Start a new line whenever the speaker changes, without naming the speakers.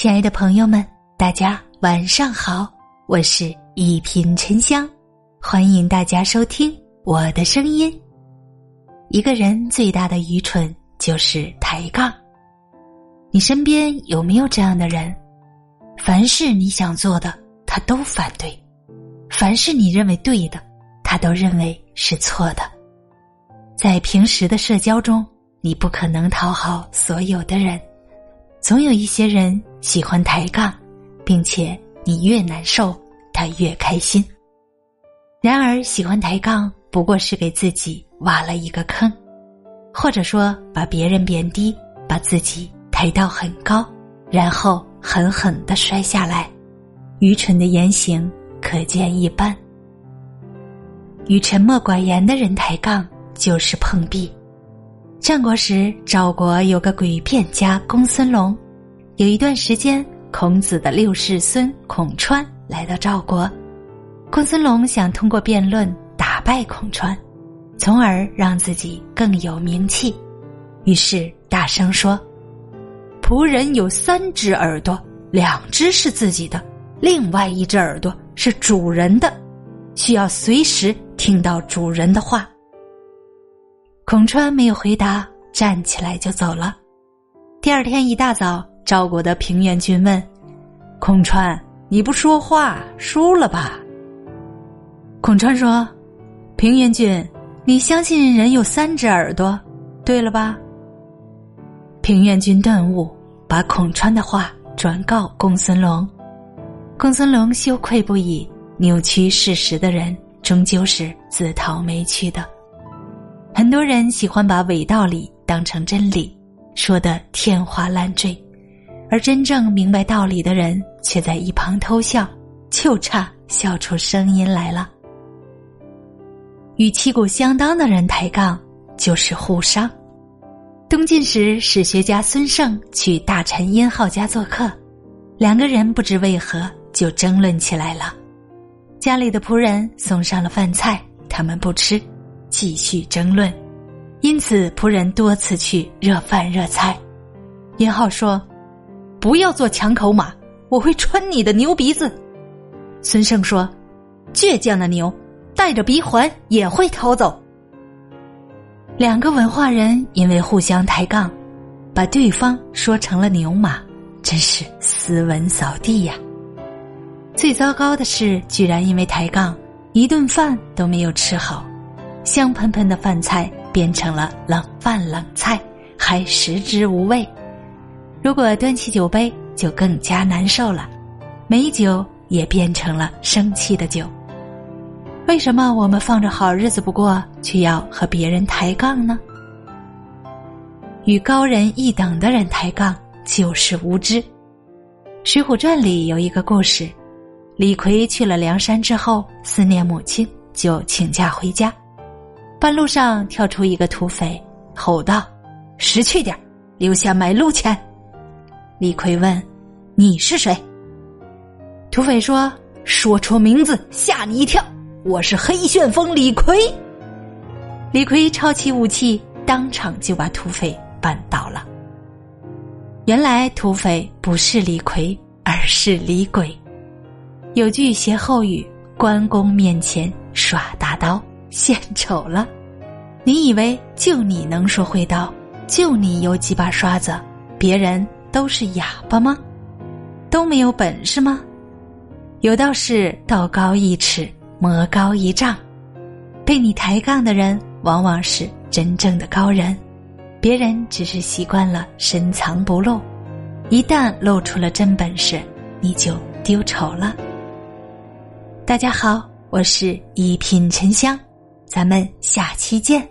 亲爱的朋友们，大家晚上好，我是一品沉香，欢迎大家收听我的声音。一个人最大的愚蠢就是抬杠。你身边有没有这样的人？凡是你想做的，他都反对；凡是你认为对的，他都认为是错的。在平时的社交中，你不可能讨好所有的人，总有一些人喜欢抬杠，并且你越难受，他越开心。然而，喜欢抬杠不过是给自己挖了一个坑，或者说把别人贬低，把自己抬到很高，然后狠狠的摔下来。愚蠢的言行可见一斑。与沉默寡言的人抬杠。就是碰壁。战国时，赵国有个诡辩家公孙龙。有一段时间，孔子的六世孙孔川来到赵国，公孙龙想通过辩论打败孔川，从而让自己更有名气。于是大声说：“仆人有三只耳朵，两只是自己的，另外一只耳朵是主人的，需要随时听到主人的话。”孔川没有回答，站起来就走了。第二天一大早，赵国的平原君问：“孔川，你不说话，输了吧？”孔川说：“平原君，你相信人有三只耳朵，对了吧？”平原君顿悟，把孔川的话转告公孙龙。公孙龙羞愧不已，扭曲事实的人终究是自讨没趣的。很多人喜欢把伪道理当成真理，说的天花乱坠，而真正明白道理的人却在一旁偷笑，就差笑出声音来了。与旗鼓相当的人抬杠就是互伤。东晋时，史学家孙胜去大臣殷浩家做客，两个人不知为何就争论起来了。家里的仆人送上了饭菜，他们不吃。继续争论，因此仆人多次去热饭热菜。殷浩说：“不要做抢口马，我会穿你的牛鼻子。”孙胜说：“倔强的牛，带着鼻环也会逃走。”两个文化人因为互相抬杠，把对方说成了牛马，真是斯文扫地呀！最糟糕的是，居然因为抬杠，一顿饭都没有吃好。香喷喷的饭菜变成了冷饭冷菜，还食之无味。如果端起酒杯，就更加难受了。美酒也变成了生气的酒。为什么我们放着好日子不过，却要和别人抬杠呢？与高人一等的人抬杠，就是无知。《水浒传》里有一个故事：李逵去了梁山之后，思念母亲，就请假回家。半路上跳出一个土匪，吼道：“识趣点留下买路钱。”李逵问：“你是谁？”土匪说：“说出名字，吓你一跳。我是黑旋风李逵。”李逵抄起武器，当场就把土匪绊倒了。原来土匪不是李逵，而是李鬼。有句歇后语：“关公面前耍大刀。”献丑了，你以为就你能说会道，就你有几把刷子，别人都是哑巴吗？都没有本事吗？有道是道高一尺，魔高一丈，被你抬杠的人往往是真正的高人，别人只是习惯了深藏不露，一旦露出了真本事，你就丢丑了。大家好，我是一品沉香。咱们下期见。